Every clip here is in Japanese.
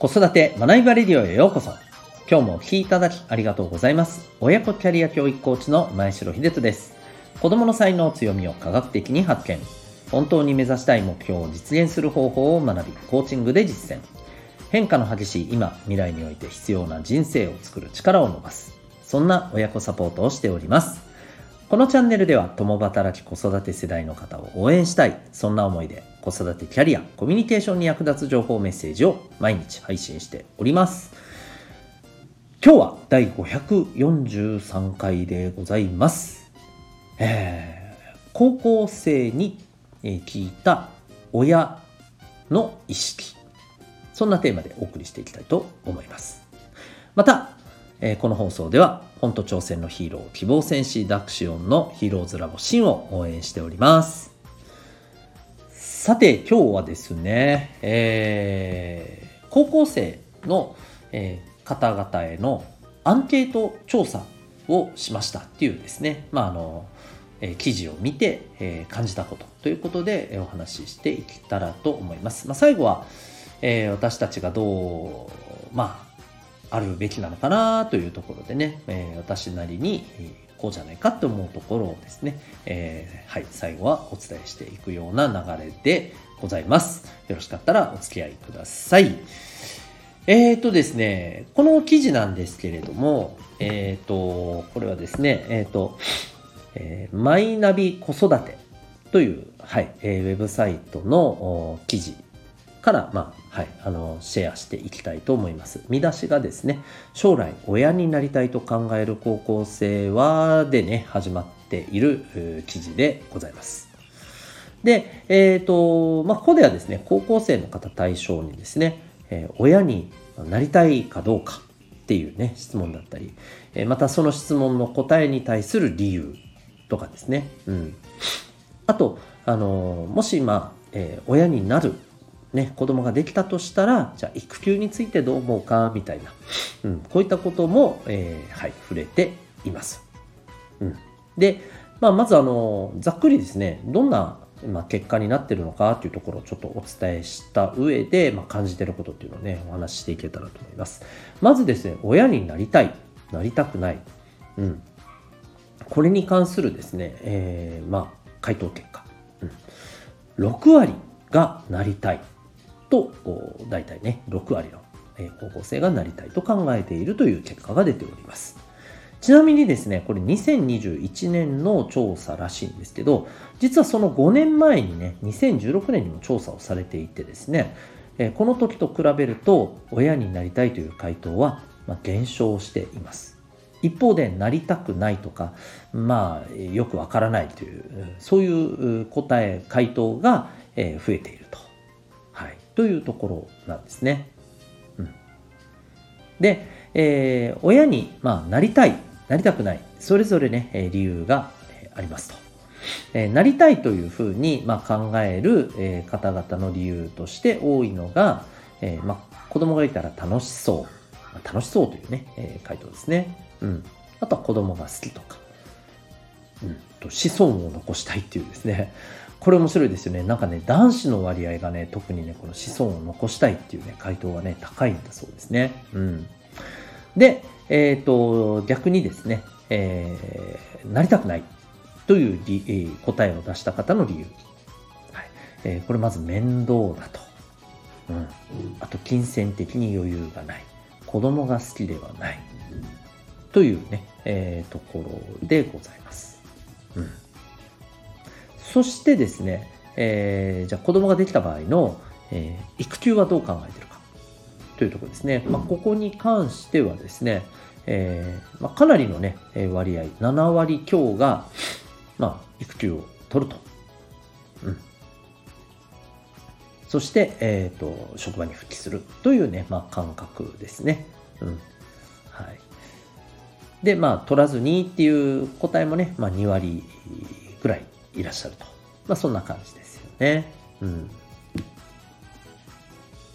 子育て学びバレディオへようこそ。今日もお聴きいただきありがとうございます。親子キャリア教育コーチの前城秀人です。子供の才能強みを科学的に発見。本当に目指したい目標を実現する方法を学び、コーチングで実践。変化の激しい今、未来において必要な人生を作る力を伸ばす。そんな親子サポートをしております。このチャンネルでは共働き子育て世代の方を応援したい。そんな思いで子育てキャリア、コミュニケーションに役立つ情報メッセージを毎日配信しております。今日は第543回でございます。えー高校生に聞いた親の意識。そんなテーマでお送りしていきたいと思います。また、えーこの放送では、本と挑戦のヒーロー、希望戦士ダクシオンのヒーローズラボシンを応援しております。さて、今日はですね、えー高校生の、えー方々へのアンケート調査をしましたっていうですね、まあ、あの、えー記事を見て、えー感じたことということで、えーお話ししていけたらと思います。まあ、最後は、えー私たちがどう、まあ、あるべきなのかなというところでね、えー私なりにえーこうじゃないかと思うところをですね、えーはい、最後はお伝えしていくような流れでございます。よろしかったらお付き合いください。えーとですね、この記事なんですけれども、えーと、これはですね、えーと、えーマイナビ子育てという、はい、えーウェブサイトの記事から、まあ、はい、あの、シェアしていきたいと思います。見出しがですね、将来親になりたいと考える高校生は、でね、始まっている記事でございます。で、えっ、と、まあ、ここではですね、高校生の方対象にですね、えー親になりたいかどうかっていうね、質問だったり、えーまたその質問の答えに対する理由とかですね、うん。あと、あのもし、まあ、えー親になる、ね、子供ができたとしたら、じゃあ、育休についてどう思うか、みたいな、うん、こういったことも、えーはい、触れています。うん。で、まあ、まず、あのざっくりですね、どんな、まあ、結果になってるのかというところをちょっとお伝えした上で、まあ、感じてることっていうのをね、お話ししていけたらと思います。まずですね、親になりたい、なりたくない。うん。これに関するですね、えーまあ、回答結果。うん、6割がなりたいと、大体ね、6割の、高校生がなりたいと考えているという結果が出ております。ちなみにですね、これ2021年の調査らしいんですけど、実はその5年前にね、2016年にも調査をされていてですね、この時と比べると、親になりたいという回答は、減少しています。一方で、なりたくないとか、まあ、よくわからないという、そういう答え、回答が、増えていると。い。うところなんですね。うん。で、えー親に、まあ、なりたい、なりたくない、それぞれね、理由がありますと。えーなりたいというふうに、まあ、考える、えー方々の理由として多いのが、えーまあ、子供がいたら楽しそう。楽しそうというね、えー回答ですね。うん。あとは子供が好きとか。うん。と子孫を残したいっていうですね。これ面白いですよね。なんかね、男子の割合がね、特にね、この子孫を残したいっていうね、回答がね、高いんだそうですね。うん。で、えっ、と、逆にですね、えーなりたくないという、えー答えを出した方の理由。はいえーこれまず面倒だと。うん。あと、金銭的に余裕がない。子供が好きではない。というね、えーところでございます。うん。そしてですね、えーじゃあ子供ができた場合の、えー育休はどう考えてるかというところですね。まあ、ここに関してはですね、えーまあ、かなりのね、えー割合、7割強が、まあ、育休を取ると。うん。そして、えっ、と、職場に復帰するというね、まあ、感覚ですね。うん。はい。で、まあ、取らずにっていう答えもね、まあ、2割ぐらいいらっしゃると。まあ、そんな感じですよね。うん。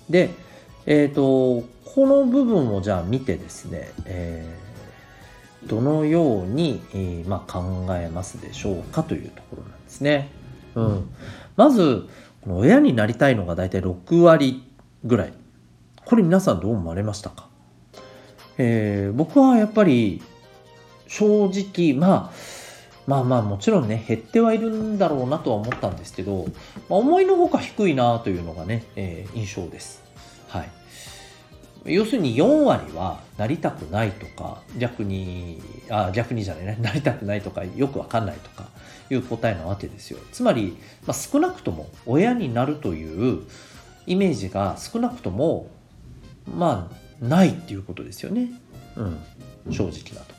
で、えっ、と、この部分をじゃあ見てですね、えーどのように、えーまあ、考えますでしょうかというところなんですね。うん。まず、この親になりたいのが大体6割ぐらい。これ皆さんどう思われましたか？えー、僕はやっぱり正直、まあ、まあまあもちろんね、減ってはいるんだろうなとは思ったんですけど、まあ、思いのほか低いなというのがね、えー、印象です。はい。要するに4割はなりたくないとか、逆に、あ、逆にじゃないね、なりたくないとか、よくわかんないとかいう答えなわけですよ。つまり、まあ、少なくとも親になるというイメージが少なくとも、まあ、ないっていうことですよね。うん。正直なと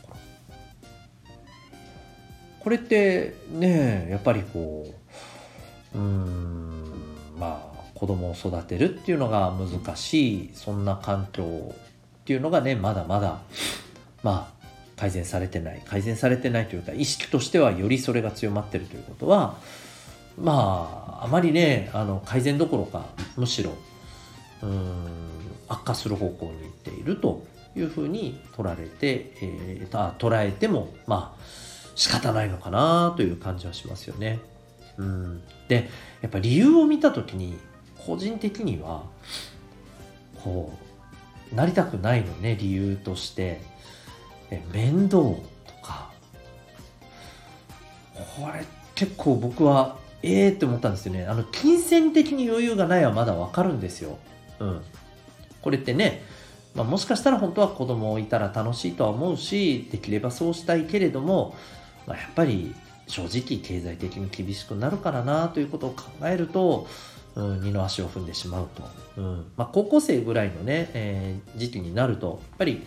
こ。れってね、やっぱりこう、うん、まあ、子供を育てるっていうのが難しいそんな環境っていうのがねまだまだまあ改善されてない改善されてないというか意識としてはよりそれが強まってるということはまああまりねあの改善どころかむしろうん悪化する方向に行っているというふうに取られて、えー、捉えてもまあ仕方ないのかなという感じはしますよね。うん、でやっぱ理由を見た時に個人的にはこうなりたくないのね理由として。え面倒とか。これ結構僕はええー、って思ったんですよね。あの金銭的に余裕がないはまだわかるんですよ。うん。これってねまあ、もしかしたら本当は子供いたら楽しいとは思うしできればそうしたいけれども、まあ、やっぱり正直経済的に厳しくなるからなということを考えるとうん、二の足を踏んでしまうと、うん。まあ、高校生ぐらいのね、えー、時期になるとやっぱり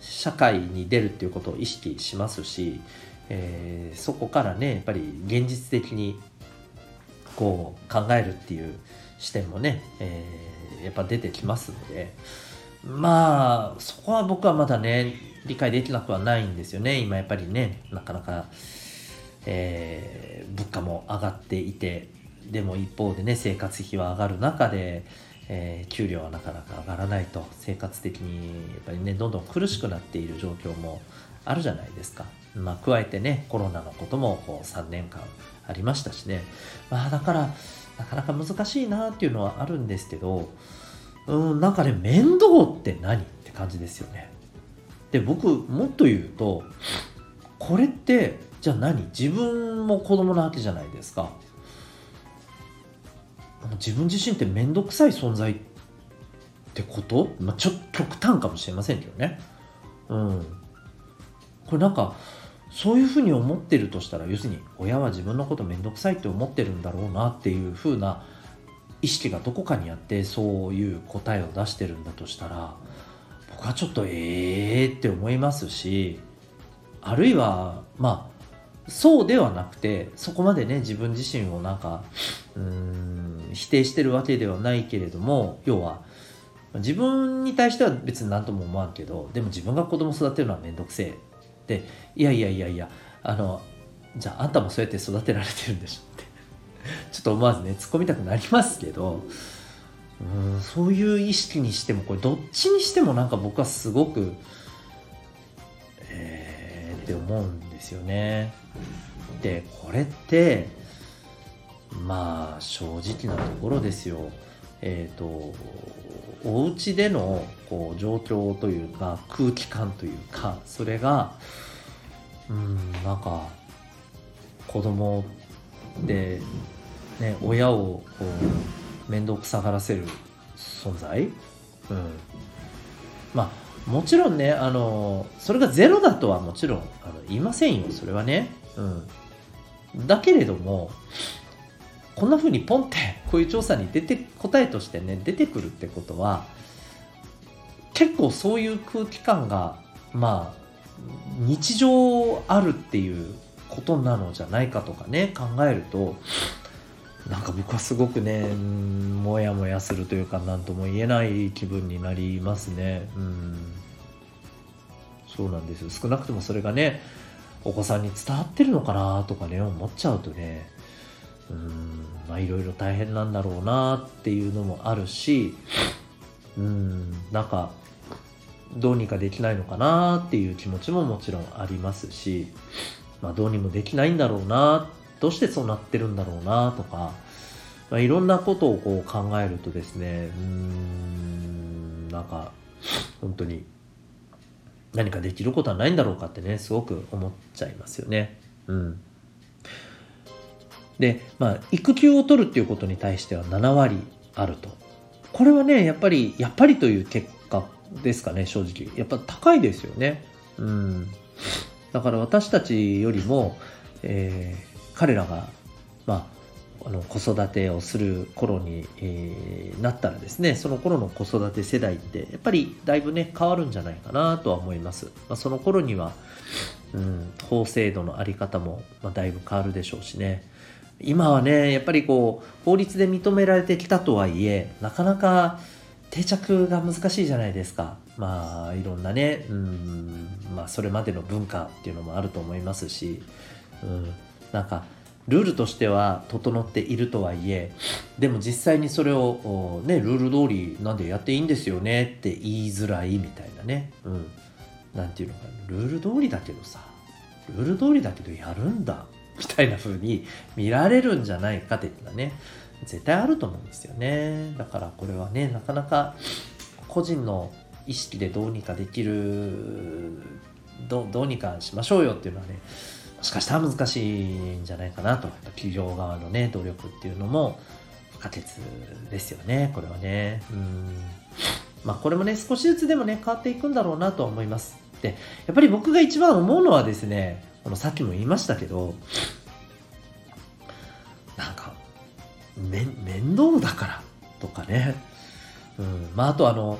社会に出るっていうことを意識しますし、えー、そこからねやっぱり現実的にこう考えるっていう視点もね、えー、やっぱ出てきますので。まあそこは僕はまだね理解できなくはないんですよね。今やっぱりね。なかなか、えー、物価も上がっていて。でも一方でね生活費は上がる中で、えー、給料はなかなか上がらないと。生活的にやっぱりねどんどん苦しくなっている状況もあるじゃないですか。まあ、加えてねコロナのこともこう3年間ありましたしね、まあ、だからなかなか難しいなっていうのはあるんですけどうんなんかね面倒って何って感じですよね。で僕もっと言うとこれってじゃあ何？自分も子供なわけじゃないですか。自分自身って面倒くさい存在ってこと、まあ、ちょっと極端かもしれませんけどね。うん。これなんかそういうふうに思ってるとしたら要するに親は自分のこと面倒くさいって思ってるんだろうなっていうふうな意識がどこかにあってそういう答えを出してるんだとしたら僕はちょっとええ、って思いますしあるいはまあそうではなくてそこまでね自分自身をなんかうん否定してるわけではないけれども要は自分に対しては別に何とも思わんけどでも自分が子供育てるのは面倒くせえっていやいやいやいやあのじゃああんたもそうやって育てられてるんでしょってちょっと思わずね突っ込みたくなりますけどうんそういう意識にしてもこれどっちにしてもなんか僕はすごくえー、って思うんですよね。でこれってまあ正直なところですよ。えっ、ー、とお家でのこう状況というか空気感というかそれがうんなんか子供で、ね、親をこう面倒くさがらせる存在、うん、まあもちろんねあのそれがゼロだとはもちろんあの言いませんよそれはね、うん、だけれどもこんな風にポンってこういう調査に出て答えとしてね出てくるってことは結構そういう空気感がまあ日常あるっていうことなのじゃないかとかね考えるとなんか僕はすごくねもやもやするというか何とも言えない気分になりますね。うん。そうなんですよ。少なくともそれがねお子さんに伝わってるのかなとかね思っちゃうとねうんまあいろいろ大変なんだろうなっていうのもあるしうんなんかどうにかできないのかなっていう気持ちももちろんありますし、まあ、どうにもできないんだろうなどうしてそうなってるんだろうなとか、まあ、いろんなことをこう考えるとですねうーんなんか本当に何かできることはないんだろうかってねすごく思っちゃいますよね。うん、でまあ育休を取るっていうことに対しては7割あるとこれはねやっぱりやっぱりという結果ですかね正直やっぱ高いですよね。うん、だから私たちよりも、えー、彼らがまああの子育てをする頃に、えー、なったらですねその頃の子育て世代ってやっぱりだいぶね変わるんじゃないかなとは思います、まあ、その頃には、うん、法制度の在り方も、まあ、だいぶ変わるでしょうしね。今はねやっぱりこう法律で認められてきたとはいえなかなか定着が難しいじゃないですか。まあいろんなねうんまあそれまでの文化っていうのもあると思いますし、うん、なんかルールとしては整っているとはいえでも実際にそれをねルール通りなんでやっていいんですよねって言いづらいみたいなね。うん。なんていうのかルール通りだけどさルール通りだけどやるんだみたいな風に 見られるんじゃないかっていうのはね絶対あると思うんですよね。だからこれはねなかなか個人の意識でどうにかできるどうにかしましょうよっていうのはねもしかしたら難しいんじゃないかなと。企業側のね努力っていうのも不可欠ですよねこれはね。うん。まあこれもね少しずつでもね変わっていくんだろうなとは思います。でやっぱり僕が一番思うのはですねこのさっきも言いましたけどなんか面倒だからとかね、うん。まあ、あとあの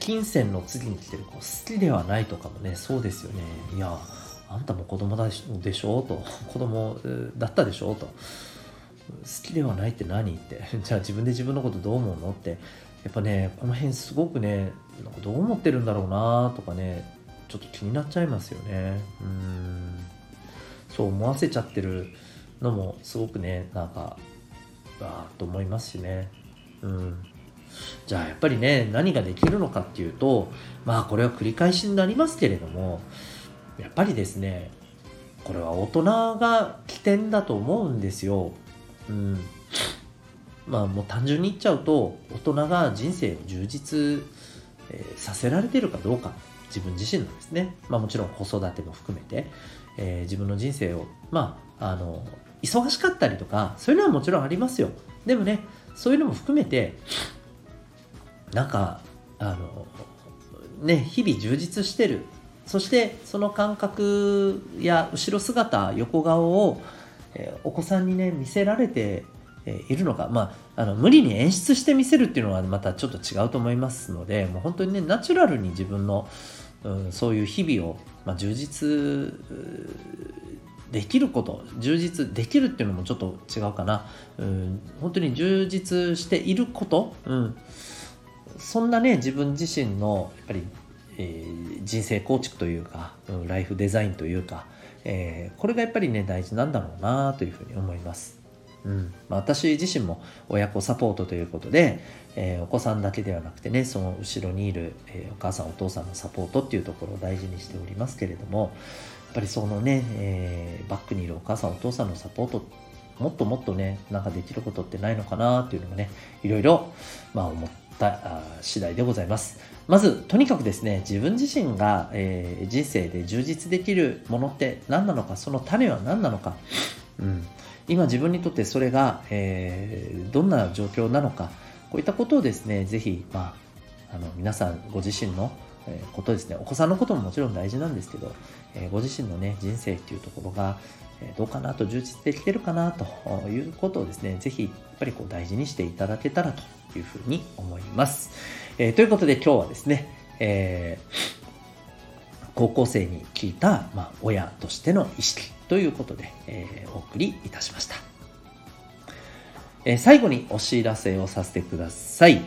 金銭の次に来てるこう好きではないとかもねそうですよね。いやあんたも子供だでしょ？と子供だったでしょ？と好きではないって何？ってじゃあ自分で自分のことどう思うの？って。やっぱねこの辺すごくねなんかどう思ってるんだろうな？とかねちょっと気になっちゃいますよね。うん。そう思わせちゃってるのもすごくねなんかわーっと思いますしね。うん。じゃあやっぱりね何ができるのかっていうとまあこれは繰り返しになりますけれどもやっぱりですねこれは大人が起点だと思うんですよ。うん、まあもう単純に言っちゃうと大人が人生を充実、え、させられてるかどうか自分自身のですね、まあ、もちろん子育ても含めて、えー、自分の人生をまああの忙しかったりとかそういうのはもちろんありますよ。でもねそういうのも含めてなんかあのね日々充実してるそしてその感覚や後ろ姿横顔を、え、お子さんにね見せられているのか、まあ、あの無理に演出して見せるっていうのはまたちょっと違うと思いますのでもう本当にねナチュラルに自分の、うん、そういう日々を、まあ、充実できること充実できるっていうのもちょっと違うかな、うん、本当に充実していること、うん、そんなね自分自身のやっぱりえー、人生構築というか、うん、ライフデザインというか、えー、これがやっぱりね大事なんだろうなというふうに思います。うんまあ、私自身も親子サポートということで、えー、お子さんだけではなくてねその後ろにいる、え、お母さんお父さんのサポートっていうところを大事にしておりますけれどもやっぱりそのね、え、バックにいるお母さんお父さんのサポートもっともっとねなんかできることってないのかなっていうのもねいろいろ、まあ、思った次第でございます。まず、とにかくですね、自分自身が、えー、人生で充実できるものって何なのか、その種は何なのか、うん、今自分にとってそれが、えー、どんな状況なのか、こういったことをですね、ぜひ、まあ、あの皆さんご自身のことですね、お子さんのことももちろん大事なんですけど、えー、ご自身のね、人生っていうところが、どうかなと充実できてるかなということをですね、ぜひやっぱりこう大事にしていただけたらというふうに思います。えー、ということで今日はですね、えー、高校生に聞いた、まあ、親としての意識ということで、えー、お送りいたしました。え、最後にお知らせをさせてください。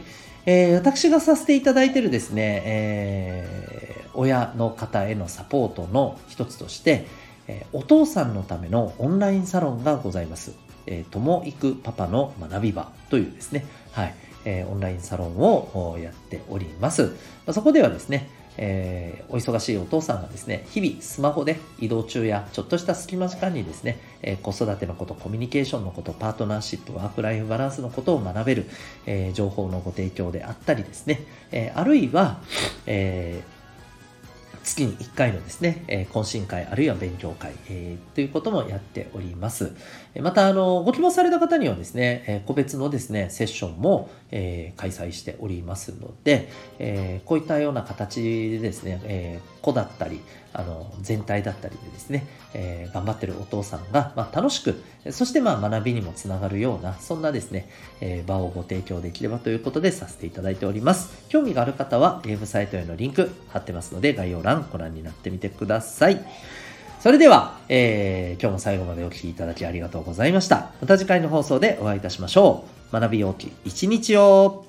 え、私がさせていただいてるですね、えー、親の方へのサポートの一つとして、え、お父さんのためのオンラインサロンがございます。え、ともいくパパの学び場というですね、はい、え、オンラインサロンをやっております。そこではですね、えー、お忙しいお父さんがですね、日々スマホで移動中やちょっとした隙間時間にですね、えー、子育てのこと、コミュニケーションのこと、パートナーシップ、ワークライフバランスのことを学べる、えー、情報のご提供であったりですね、えあるいは、え月に1回のですね、懇親会あるいは勉強会、えー、ということもやっております。また、あの、ご希望された方にはですね、個別のですね、セッションも、えー、開催しておりますので、えー、こういったような形でですね、えー、子だったり、あの、全体だったりでですね、え、頑張ってるお父さんが、まあ、楽しく、そしてまあ学びにもつながるような、そんなですね、え、場をご提供できればということでさせていただいております。興味がある方は、ウェブサイトへのリンク貼ってますので、概要欄ご覧になってみてください。それでは、えー、今日も最後までお聴きいただきありがとうございました。また次回の放送でお会いいたしましょう。学びようき一日を